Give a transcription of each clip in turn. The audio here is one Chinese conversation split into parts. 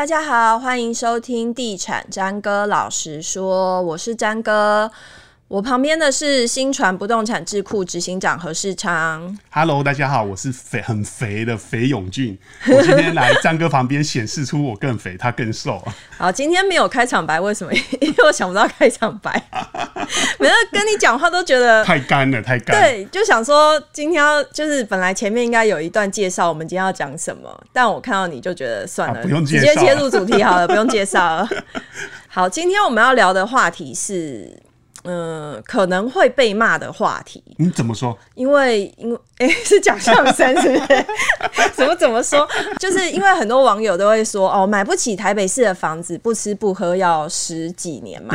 大家好，欢迎收听地产詹哥老实说，我是詹哥。我旁边的是新传不动产智库执行长何世昌。Hello，大家好，我是肥很肥的肥永俊。我今天来张哥旁边显示出我更肥，他更瘦。好，今天没有开场白，为什么？因为我想不到开场白。每次跟你讲话都觉得太干了，太干。对，就想说今天要就是本来前面应该有一段介绍，我们今天要讲什么，但我看到你就觉得算了，啊、不用介绍，直接切入主题好了，不用介绍了。好，今天我们要聊的话题是。嗯，可能会被骂的话题。你怎么说？因为，因为，哎、欸，是讲相声，是不是？怎么怎么说？就是因为很多网友都会说，哦，买不起台北市的房子，不吃不喝要十几年嘛，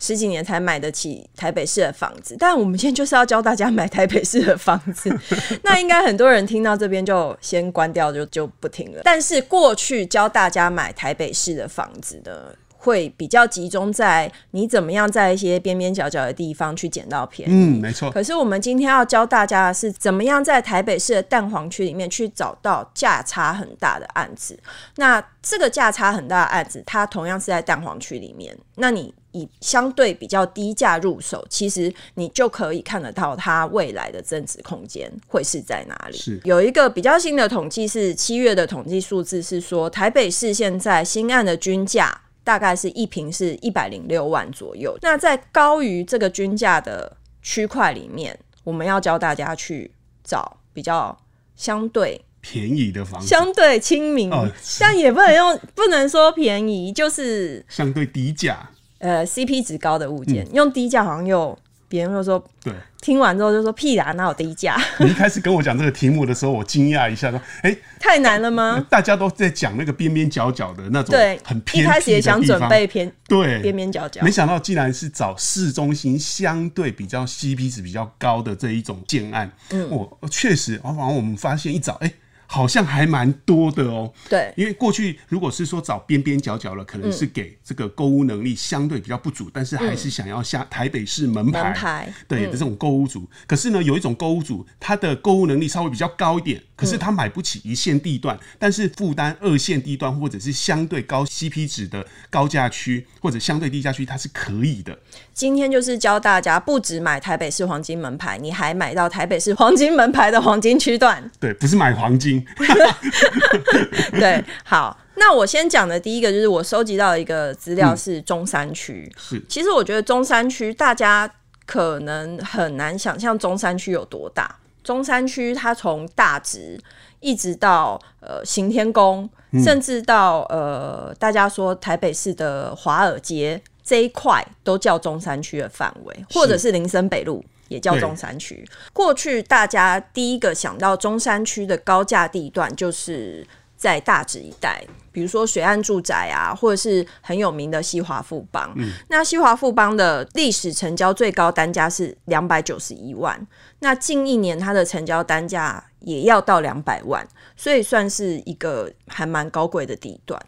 十几年才买得起台北市的房子。但我们今天就是要教大家买台北市的房子。那应该很多人听到这边就先关掉，就就不听了。但是过去教大家买台北市的房子的。会比较集中在你怎么样在一些边边角角的地方去捡到便宜。嗯，没错。可是我们今天要教大家的是怎么样在台北市的蛋黄区里面去找到价差很大的案子。那这个价差很大的案子，它同样是在蛋黄区里面。那你以相对比较低价入手，其实你就可以看得到它未来的增值空间会是在哪里。是有一个比较新的统计，是七月的统计数字是说，台北市现在新案的均价。大概是一平是一百零六万左右。那在高于这个均价的区块里面，我们要教大家去找比较相对便宜的房子，相对亲民，哦，但也不能用，不能说便宜，就是相对低价，呃，CP 值高的物件，嗯，用低价好像又。别人会说，对，听完之后就说屁啦，哪有低价？你一开始跟我讲这个题目的时候，我惊讶一下，说，哎、欸，太难了吗？大家都在讲那个边边角角的那种，对，很偏僻的地方。一开始也想准备偏，对，边边角角，没想到竟然是找市中心相对比较 CP 值比较高的这一种建案。嗯，我确实，然后我们发现一找，哎、欸。好像还蛮多的哦。对，因为过去如果是说找边边角角了，可能是给这个购物能力相对比较不足，嗯、但是还是想要下台北市门牌，门牌对的这种购物族。可是呢，有一种购物族，他的购物能力稍微比较高一点，可是他买不起一线地段，但是负担二线地段或者是相对高 CP 值的高价区或者相对低价区，它是可以的。今天就是教大家，不止买台北市黄金门牌，你还买到台北市黄金门牌的黄金区段。对，不是买黄金。对，好，那我先讲的第一个就是我收集到的一个资料是中山区。是、嗯，其实我觉得中山区大家可能很难想象中山区有多大。中山区它从大直一直到呃行天宫，甚至到呃大家说台北市的华尔街这一块都叫中山区的范围，或者是林森北路。也叫中山区。过去大家第一个想到中山区的高价地段，就是在大直一带，比如说水岸住宅啊，或者是很有名的西华富邦。嗯，那西华富邦的历史成交最高单价是两百九十一万，那近一年它的成交单价也要到两百万，所以算是一个还蛮高贵的地段。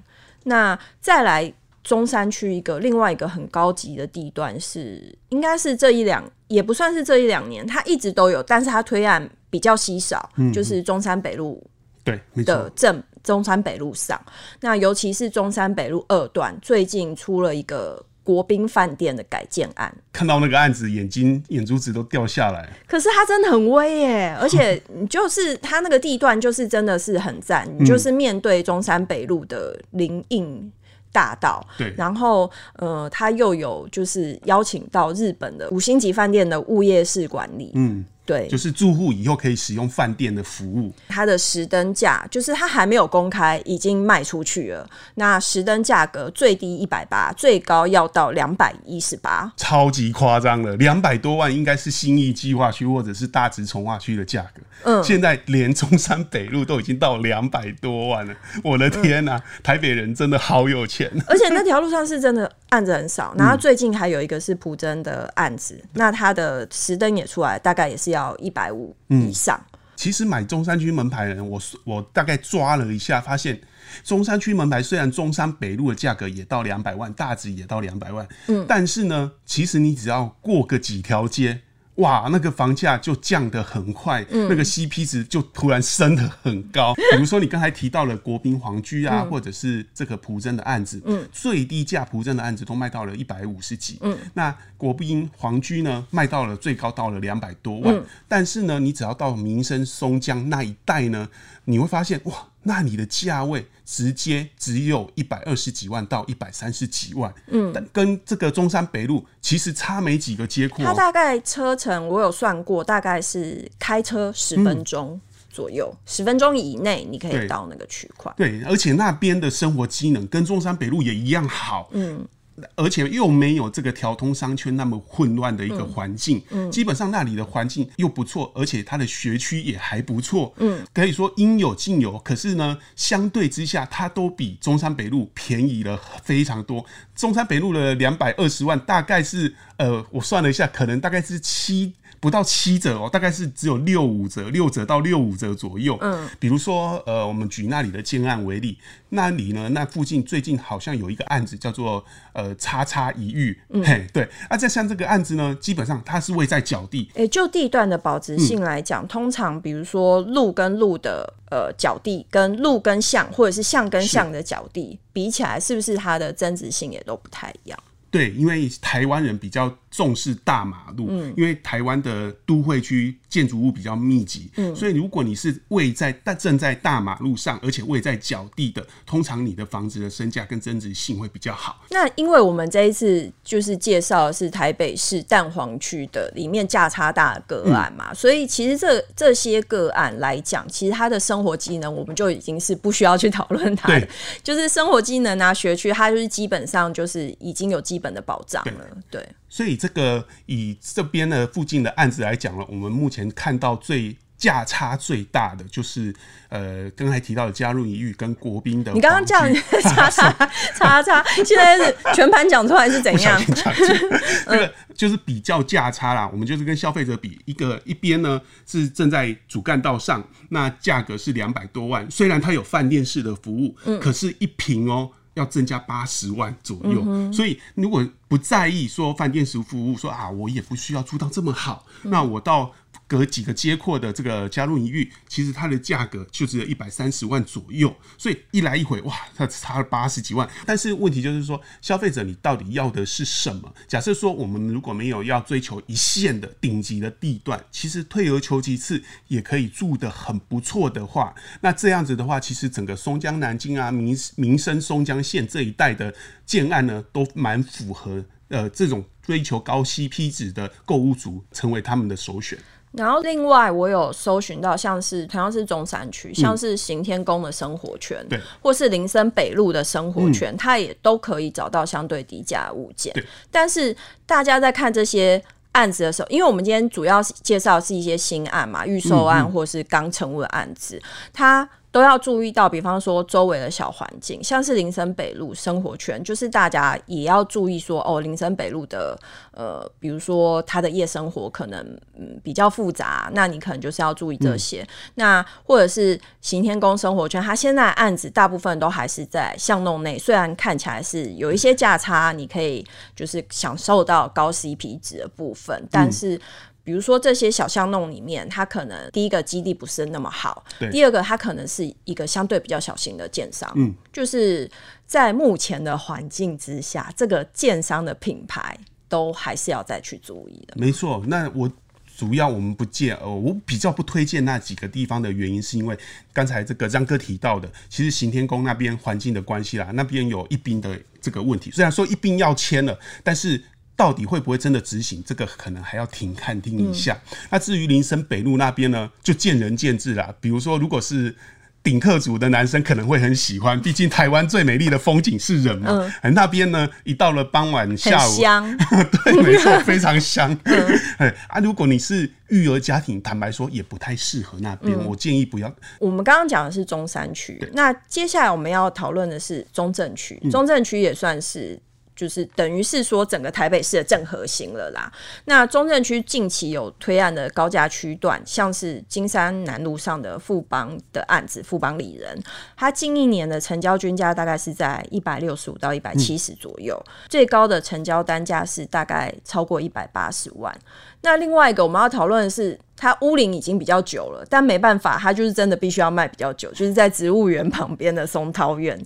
那再来。中山区一个另外一个很高级的地段是，应该是这一两也不算是这一两年，它一直都有，但是它推案比较稀少，嗯、就是中山北路对的正中山北路上，那尤其是中山北路二段，最近出了一个国宾饭店的改建案，看到那个案子，眼睛眼珠子都掉下来。可是它真的很威耶，而且就是它那个地段就是真的是很赞，你就是面对中山北路的林荫。大道，对，然后呃，他又有就是邀请到日本的五星级饭店的物业式管理，嗯。对，就是住户以后可以使用饭店的服务。它的实登价就是它还没有公开，已经卖出去了。那实登价格最低一百八，最高要到两百一十八，超级夸张了。两百多万应该是新义计划区或者是大直重划区的价格。嗯，现在连中山北路都已经到两百多万了。我的天哪，啊嗯，台北人真的好有钱。而且那条路上是真的案子很少。然后最近还有一个是普真的案子，嗯，那他的实登也出来，大概也是。要一百五以上。嗯，其实买中山区门牌的人，我我大概抓了一下，发现中山区门牌虽然中山北路的价格也到两百万，大致也到两百万，嗯，但是呢，其实你只要过个几条街，哇，那个房价就降得很快，嗯、那个 CP 值就突然升得很高。比如说你刚才提到了国宾皇居啊，嗯、或者是这个蒲真的案子，嗯、最低价蒲真的案子都卖到了一百五十几，嗯、那国宾皇居呢，卖到了最高到了两百多万。嗯、但是呢，你只要到民生松江那一带呢，你会发现哇。那你的价位直接只有一百二十几万到一百三十几万，嗯，但跟这个中山北路其实差没几个街廓。它大概车程我有算过，大概是开车十分钟左右，十、嗯、分钟以内你可以到那个区块。对，而且那边的生活机能跟中山北路也一样好，嗯。而且又没有这个条通商圈那么混乱的一个环境，嗯，基本上那里的环境又不错，而且它的学区也还不错，嗯，可以说应有尽有。可是呢，相对之下，它都比中山北路便宜了非常多。中山北路的两百二十万，大概是呃，我算了一下，可能大概是七。不到七折哦，大概是只有六五折，六折到六五折左右。嗯，比如说，呃，我们举那里的建案为例，那里呢，那附近最近好像有一个案子叫做呃叉叉一遇，嗯，嘿，对。啊，再像这个案子呢，基本上它是位在角地。诶、欸，就地段的保值性来讲，嗯、通常比如说路跟路的呃角地，跟路跟巷，或者是巷跟巷的角地比起来，是不是它的增值性也都不太一样？对，因为台湾人比较重视大马路，嗯、因为台湾的都会区建筑物比较密集，嗯、所以如果你是位在但正在大马路上，而且位在角地的，通常你的房子的身价跟增值性会比较好。那因为我们这一次就是介绍的是台北市蛋黄区的里面价差大的个案嘛，嗯、所以其实这这些个案来讲，其实它的生活机能我们就已经是不需要去讨论它，对。就是生活机能啊，学区它就是基本上就是已经有基本的保障了，对。对所以这个以这边的附近的案子来讲了，我们目前看到最价差最大的就是呃，刚才提到的嘉润一遇跟国宾的。你刚刚叫你叉叉 叉叉，现在是全盘讲出来是怎样？这个就是比较价差啦。我们就是跟消费者比，一个一边呢是正在主干道上，那价格是两百多万，虽然它有饭店式的服务，嗯，可是一平哦。要增加八十万左右，嗯、所以如果不在意说饭店式服务，说啊，我也不需要住到这么好，嗯、那我到。隔几个街廓的这个嘉润一域，其实它的价格就只有一百三十万左右，所以一来一回，哇，它差了八十几万。但是问题就是说，消费者你到底要的是什么？假设说我们如果没有要追求一线的顶级的地段，其实退而求其次也可以住得很不错的话，那这样子的话，其实整个松江南京啊、民民生松江线这一带的建案呢，都蛮符合呃这种追求高 CP 值的购物族成为他们的首选。然后另外，我有搜寻到像是同样是中山区，像是行天宫的生活圈，嗯、对，或是林森北路的生活圈，嗯、它也都可以找到相对低价的物件。但是大家在看这些案子的时候，因为我们今天主要介绍是一些新案嘛，预售案或是刚成屋的案子，嗯嗯它。都要注意到，比方说周围的小环境，像是林森北路生活圈，就是大家也要注意说，哦，林森北路的呃，比如说它的夜生活可能嗯比较复杂，那你可能就是要注意这些。嗯、那或者是行天宫生活圈，它现在案子大部分都还是在巷弄内，虽然看起来是有一些价差，你可以就是享受到高 CP 值的部分，但是。嗯比如说这些小巷弄里面，它可能第一个基地不是那么好，对第二个它可能是一个相对比较小型的建商，嗯，就是在目前的环境之下，这个建商的品牌都还是要再去注意的。没错，那我主要我们不建，呃，我比较不推荐那几个地方的原因，是因为刚才这个张哥提到的，其实行天宫那边环境的关系啦，那边有一兵的这个问题，虽然说一兵要签了，但是。到底会不会真的执行？这个可能还要停看听一下。嗯、那至于林森北路那边呢，就见仁见智啦。比如说，如果是顶客族的男生，可能会很喜欢，毕竟台湾最美丽的风景是人嘛。嗯、那边呢，一到了傍晚下午，香 对，没错，非常香。嗯、啊，如果你是育儿家庭，坦白说也不太适合那边。嗯、我建议不要。我们刚刚讲的是中山区，那接下来我们要讨论的是中正区。中正区也算是。就是等于是说整个台北市的正核心了啦。那中正区近期有推案的高价区段，像是金山南路上的富邦的案子，富邦里人，它近一年的成交均价大概是在一百六十五到一百七十左右，最高的成交单价是大概超过一百八十万。那另外一个我们要讨论的是，它屋龄已经比较久了，但没办法，它就是真的必须要卖比较久，就是在植物园旁边的松涛苑。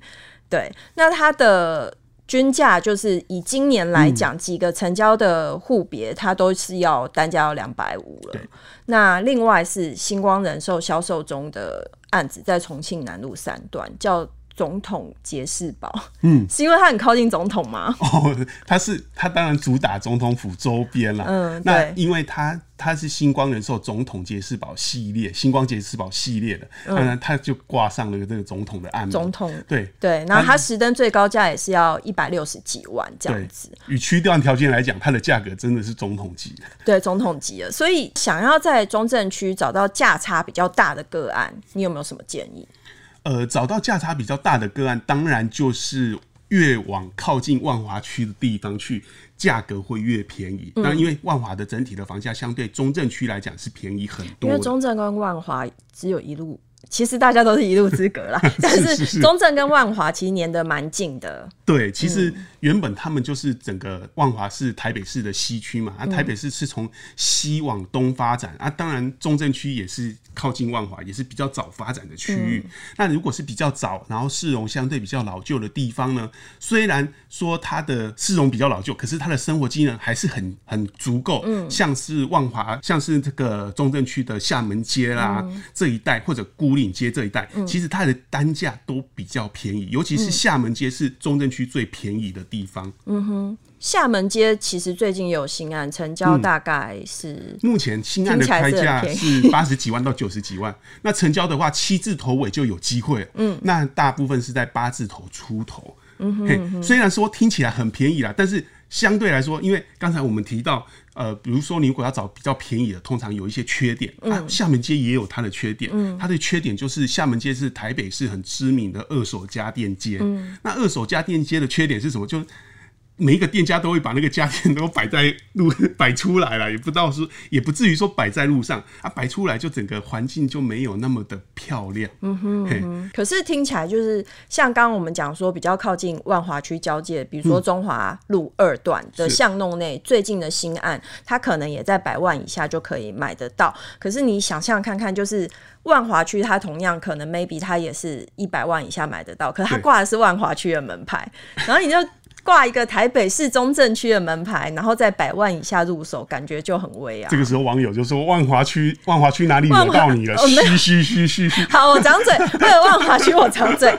对，那它的均价就是以今年来讲，嗯、几个成交的户别，它都是要单价要两百五了。那另外是星光人寿销售中的案子，在重庆南路三段叫。总统杰士堡，嗯，是因为它很靠近总统吗？哦，它是它当然主打总统府周边了，嗯，那因为它它是星光人寿总统杰士堡系列，星光杰士堡系列的，当然它就挂上了这个总统的案子。总统，对对，然后它实登最高价也是要一百六十几万这样子。与区段条件来讲，它的价格真的是总统级的，对，总统级的。所以想要在中正区找到价差比较大的个案，你有没有什么建议？呃，找到价差比较大的个案，当然就是越往靠近万华区的地方去，价格会越便宜。那、嗯、因为万华的整体的房价相对中正区来讲是便宜很多，因为中正跟万华只有一路。其实大家都是一路之隔啦，但是中正跟万华其实黏的蛮近的。对，其实原本他们就是整个万华是台北市的西区嘛，啊，台北市是从西往东发展啊，当然中正区也是靠近万华，也是比较早发展的区域。那如果是比较早，然后市容相对比较老旧的地方呢，虽然说它的市容比较老旧，可是它的生活机能还是很很足够。嗯，像是万华，像是这个中正区的厦门街啦这一带，或者孤岭街这一带，其实它的单价都比较便宜，尤其是厦门街是中正区最便宜的地方。嗯哼，厦门街其实最近有新案成交，大概是、嗯、目前新案的开价是 八十几万到九十几万，那成交的话七字头尾就有机会。嗯，那大部分是在八字头出头。嗯哼，嗯哼，虽然说听起来很便宜啦，但是相对来说，因为刚才我们提到。呃，比如说你如果要找比较便宜的，通常有一些缺点。嗯、啊，厦门街也有它的缺点。嗯，它的缺点就是厦门街是台北市很知名的二手家电街。嗯，那二手家电街的缺点是什么？就每一个店家都会把那个家电都摆在路 摆出来了，也不知道是也不至于说摆在路上啊，摆出来就整个环境就没有那么的漂亮。嗯哼，嗯哼，可是听起来就是像刚刚我们讲说比较靠近万华区交界，比如说中华路二段的巷弄内最近的新案，它可能也在百万以下就可以买得到。可是你想象看看，就是万华区它同样可能 maybe 它也是一百万以下买得到，可是它挂的是万华区的门牌，然后你就。挂一个台北市中正区的门牌，然后在百万以下入手，感觉就很威啊！这个时候网友就说：“万华区，万华区哪里惹到你了？”嘘嘘嘘嘘嘘。好，我张嘴，为了万华区我张嘴。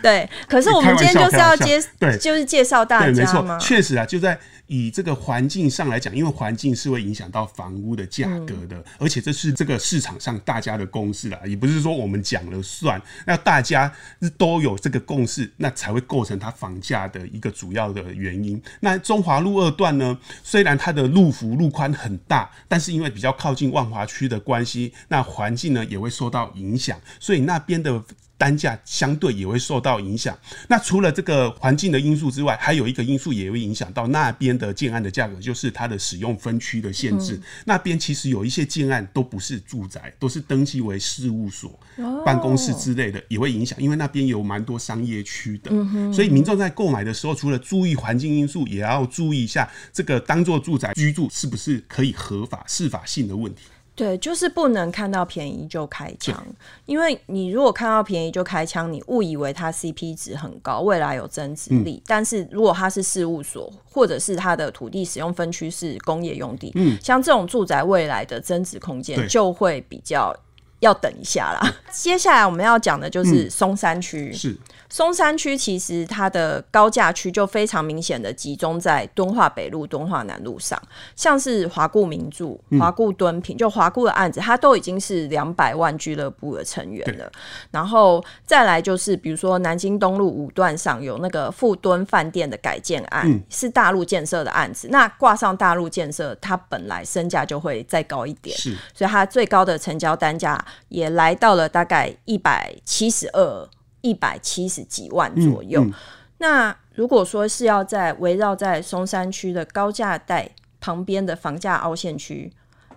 对，可是我们今天就是要接，对，就是介绍大家吗？确实啊，就在。以这个环境上来讲，因为环境是会影响到房屋的价格的，嗯，而且这是这个市场上大家的共识啦，也不是说我们讲了算，那大家都有这个共识，那才会构成它房价的一个主要的原因。那中华路二段呢，虽然它的路幅路宽很大，但是因为比较靠近万华区的关系，那环境呢也会受到影响，所以那边的。单价相对也会受到影响。那除了这个环境的因素之外，还有一个因素也会影响到那边的建案的价格，就是它的使用分区的限制。嗯、那边其实有一些建案都不是住宅，都是登记为事务所、哦、办公室之类的，也会影响。因为那边有蛮多商业区的、嗯，所以民众在购买的时候，除了注意环境因素，也要注意一下这个当做住宅居住是不是可以合法、适法性的问题。对，就是不能看到便宜就开枪，因为你如果看到便宜就开枪，你误以为它 CP 值很高，未来有增值力。嗯、但是如果它是事务所，或者是它的土地使用分区是工业用地，嗯，像这种住宅未来的增值空间就会比较要等一下啦。接下来我们要讲的就是松山区，嗯、是。松山区其实它的高价区就非常明显的集中在敦化北路、敦化南路上，像是华固名著、华固敦品，就华固的案子，它都已经是两百万俱乐部的成员了。然后再来就是，比如说南京东路五段上有那个富敦饭店的改建案，嗯、是大陆建设的案子。那挂上大陆建设，它本来身价就会再高一点，是，所以它最高的成交单价也来到了大概一百七十二。一百七十几万左右，嗯嗯、那如果说是要在围绕在松山区的高价带旁边的房价凹陷区，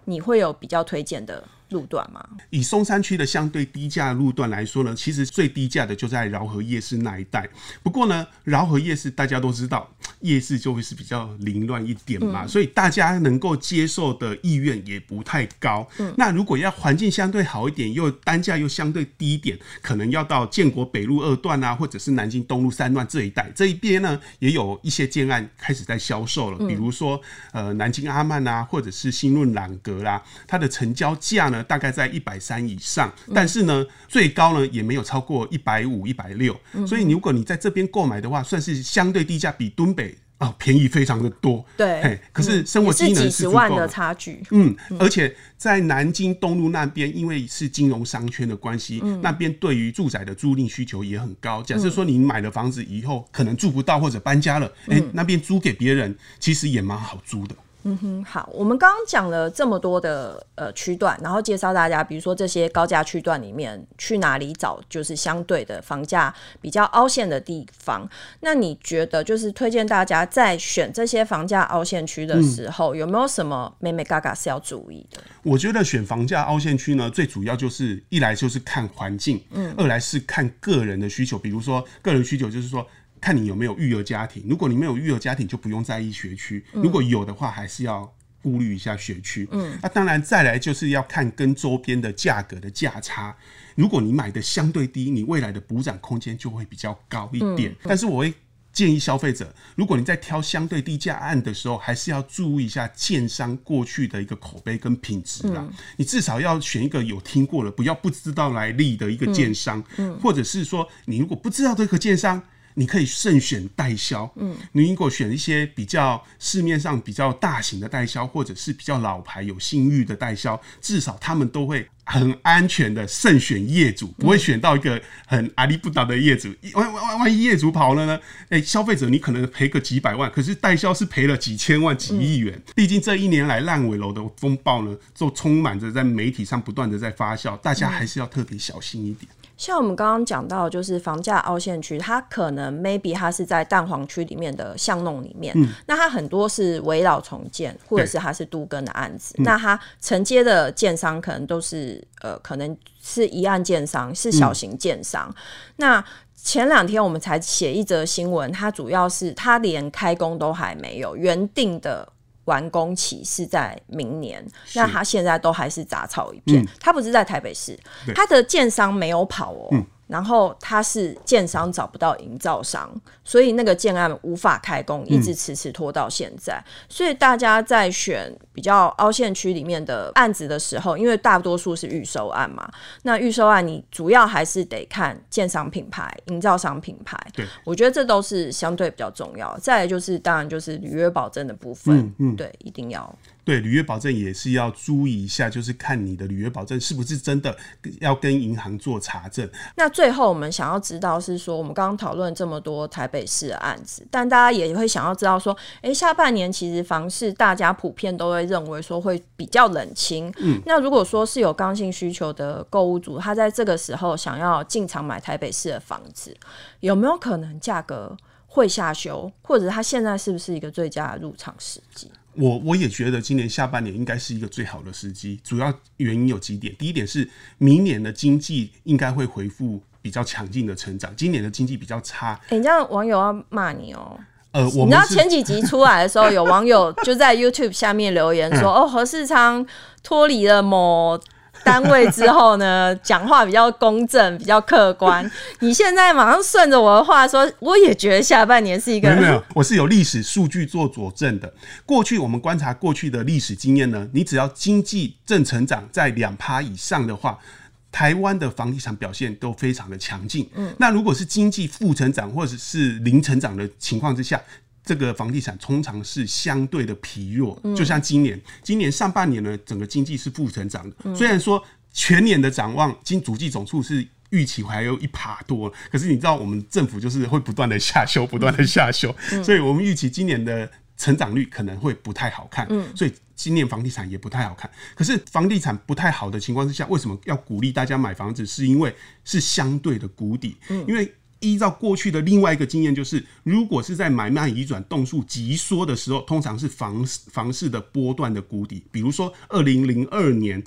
你会有比较推荐的路段吗？以松山区的相对低价路段来说呢，其实最低价的就在饶河夜市那一带。不过呢，饶河夜市大家都知道，夜市就会是比较凌乱一点嘛，嗯、所以大家能够接受的意愿也不太高。嗯、那如果要环境相对好一点，又单价又相对低一点，可能要到建国北路二段啊，或者是南京东路三段这一带。这一边呢，也有一些建案开始在销售了，比如说呃南京阿曼啊，或者是新润朗格啦，它的成交价呢，大概在一百三以上，但是呢，最高呢也没有超过一百五、一百六。所以，如果你在这边购买的话，算是相对低价，比敦北啊便宜非常的多。对，可是生活机能是几十万的差距。嗯，而且在南京东路那边，因为是金融商圈的关系，那边对于住宅的租赁需求也很高。假设说你买了房子以后可能住不到或者搬家了，哎，那边租给别人其实也蛮好租的。嗯哼，好，我们刚刚讲了这么多的呃区段，然后介绍大家，比如说这些高价区段里面去哪里找，就是相对的房价比较凹陷的地方。那你觉得，就是推荐大家在选这些房价凹陷区的时候，有没有什么眉眉嘎嘎是要注意的？我觉得选房价凹陷区呢，最主要就是一来就是看环境，嗯，二来是看个人的需求，比如说个人需求就是说。看你有没有育儿家庭，如果你没有育儿家庭，就不用在意学区；如果有的话，还是要顾虑一下学区。嗯，那当然再来就是要看跟周边的价格的价差。如果你买的相对低，你未来的补涨空间就会比较高一点。嗯、但是我会建议消费者，如果你在挑相对低价案的时候，还是要注意一下建商过去的一个口碑跟品质啦。嗯、你至少要选一个有听过了，不要不知道来历的一个建商，嗯嗯、或者是说你如果不知道这个建商。你可以慎选代销，嗯，你如果选一些比较市面上比较大型的代销，或者是比较老牌有信誉的代销，至少他们都会很安全的慎选业主，不会选到一个很阿里不倒的业主。万万万一业主跑了呢？哎、欸，消费者你可能赔个几百万，可是代销是赔了几千万、几亿元。毕竟这一年来烂尾楼的风暴呢，就充满着在媒体上不断的在发酵，大家还是要特别小心一点。像我们刚刚讲到，就是房价凹陷区，它可能 maybe 它是在蛋黄区里面的巷弄里面，嗯、那它很多是围绕重建，或者是它是都更的案子，那它承接的建商可能都是呃，可能是一案建商，是小型建商。嗯、那前两天我们才写一则新闻，它主要是它连开工都还没有，原定的。完工期是在明年，那他现在都还是杂草一片。嗯、他不是在台北市，他的建商没有跑哦。嗯然后它是建商找不到营造商，所以那个建案无法开工，一直迟迟拖到现在。嗯、所以大家在选比较凹陷区里面的案子的时候，因为大多数是预售案嘛，那预售案你主要还是得看建商品牌、营造商品牌。对，我觉得这都是相对比较重要。再来就是当然就是履约保证的部分，嗯嗯、对，一定要。对，履约保证也是要注意一下，就是看你的履约保证是不是真的要跟银行做查证。那最后我们想要知道是说，我们刚刚讨论这么多台北市的案子，但大家也会想要知道说，哎，下半年其实房市大家普遍都会认为说会比较冷清。嗯，那如果说是有刚性需求的购物族，他在这个时候想要进场买台北市的房子，有没有可能价格会下修，或者他现在是不是一个最佳的入场时机？我我也觉得今年下半年应该是一个最好的时机，主要原因有几点。第一点是明年的经济应该会恢复比较强劲的成长，今年的经济比较差。哎、欸，你这样网友要骂你哦、喔。呃，我你知道前几集出来的时候，有网友就在 YouTube 下面留言说：“ 嗯、哦，何世昌脱离了某。”单位之后呢，讲话比较公正，比较客观。你现在马上顺着我的话说，我也觉得下半年是一个没有，没有，我是有历史数据做佐证的。过去我们观察过去的历史经验呢，你只要经济正成长在两趴以上的话，台湾的房地产表现都非常的强劲。嗯，那如果是经济负成长或者是零成长的情况之下，这个房地产通常是相对的疲弱，就像今年，今年上半年呢，整个经济是负成长的。虽然说全年的展望，经主计总处是预期还有一趴多，可是你知道我们政府就是会不断的下修，不断的下修，所以我们预期今年的成长率可能会不太好看。嗯所以今年房地产也不太好看。可是房地产不太好的情况之下，为什么要鼓励大家买房子？是因为是相对的谷底，因为。依照过去的另外一个经验，就是如果是在买卖移转栋数急缩的时候，通常是房房市的波段的谷底。比如说二零零二年，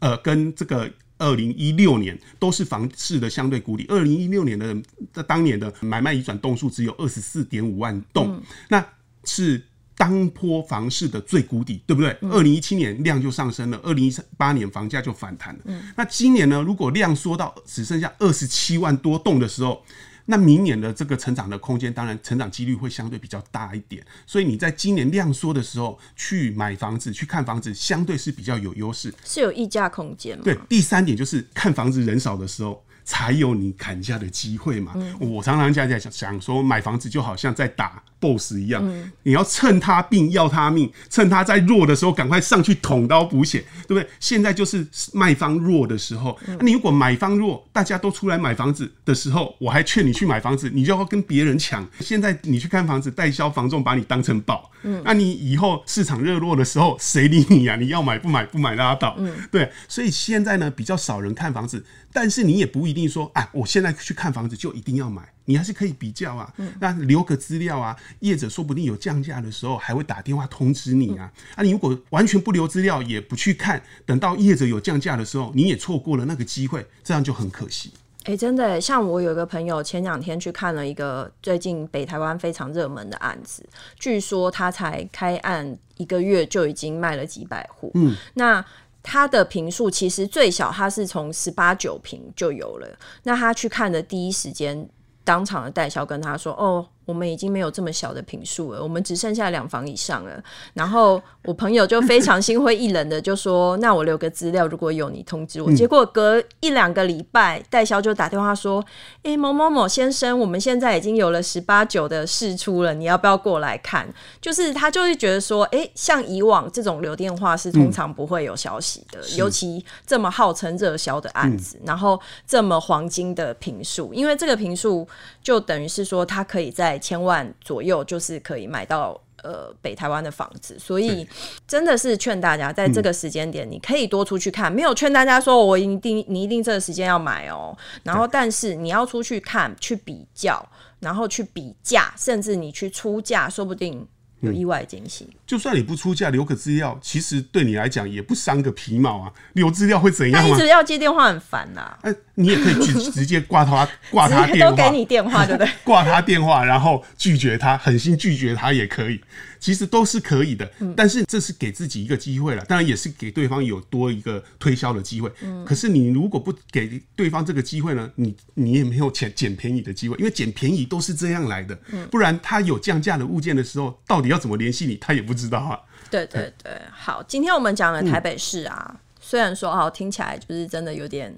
呃，跟这个二零一六年都是房市的相对谷底。二零一六年的在当年的买卖移转栋数只有二十四点五万栋，嗯、那是当坡房市的最谷底，对不对？二零一七年量就上升了，二零一八年房价就反弹了。嗯、那今年呢？如果量缩到只剩下二十七万多栋的时候，那明年的这个成长的空间，当然成长几率会相对比较大一点，所以你在今年量缩的时候去买房子、去看房子，相对是比较有优势，是有溢价空间吗？对，第三点就是看房子人少的时候。才有你砍价的机会嘛。嗯、我常常在想想说，买房子就好像在打 BOSS 一样，嗯、你要趁他病要他命，趁他在弱的时候赶快上去捅刀补血，对不对？现在就是卖方弱的时候，你如果买方弱，大家都出来买房子的时候，我还劝你去买房子，你就要跟别人抢。现在你去看房子，代销房仲把你当成宝，嗯，那你以后市场热络的时候，谁理你呀、啊？你要买不买不买拉倒，嗯，对。所以现在呢，比较少人看房子。但是你也不一定说，哎，我现在去看房子就一定要买，你还是可以比较啊。嗯、那留个资料啊，业者说不定有降价的时候还会打电话通知你啊。嗯、啊，你如果完全不留资料，也不去看，等到业者有降价的时候，你也错过了那个机会，这样就很可惜。哎、欸，真的，像我有一个朋友前两天去看了一个最近北台湾非常热门的案子，据说他才开案一个月就已经卖了几百户。嗯，那。他的平数其实最小，他是从十八九平就有了。那他去看的第一时间，当场的代销跟他说：“哦。”我们已经没有这么小的平数了，我们只剩下两房以上了。然后我朋友就非常心灰意冷的就说：“那我留个资料，如果有你通知我。”结果隔一两个礼拜，代销就打电话说：“诶，某某某先生，我们现在已经有了十八九的试出了，你要不要过来看？”就是他就会觉得说：“诶，像以往这种留电话是通常不会有消息的，嗯、尤其这么号称热销的案子，嗯、然后这么黄金的平数，因为这个平数就等于是说他可以在。”千万左右就是可以买到呃北台湾的房子，所以真的是劝大家在这个时间点，你可以多出去看。嗯、没有劝大家说我一定你一定这个时间要买哦、喔，然后但是你要出去看，去比较，然后去比价，甚至你去出价，说不定。有意外惊喜、嗯，就算你不出价留个资料，其实对你来讲也不伤个皮毛啊。留资料会怎样吗？他一直要接电话很烦呐、啊。哎、欸，你也可以直直接挂他 挂他电话，都给你电话对不对？挂他电话，然后拒绝他，狠心拒绝他也可以。其实都是可以的，但是这是给自己一个机会了，当然也是给对方有多一个推销的机会。可是你如果不给对方这个机会呢，你你也没有捡捡便宜的机会，因为捡便宜都是这样来的。不然他有降价的物件的时候，到底要怎么联系你，他也不知道啊。对对对，好，今天我们讲了台北市啊，虽然说哦，听起来就是真的有点。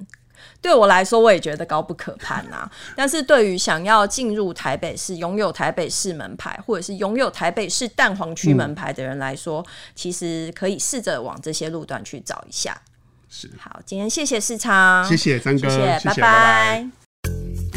对我来说，我也觉得高不可攀呐、啊。但是对于想要进入台北市、拥有台北市门牌，或者是拥有台北市蛋黄区门牌的人来说，嗯、其实可以试着往这些路段去找一下。是，好，今天谢谢市场，谢谢张哥，谢谢，拜拜。拜拜。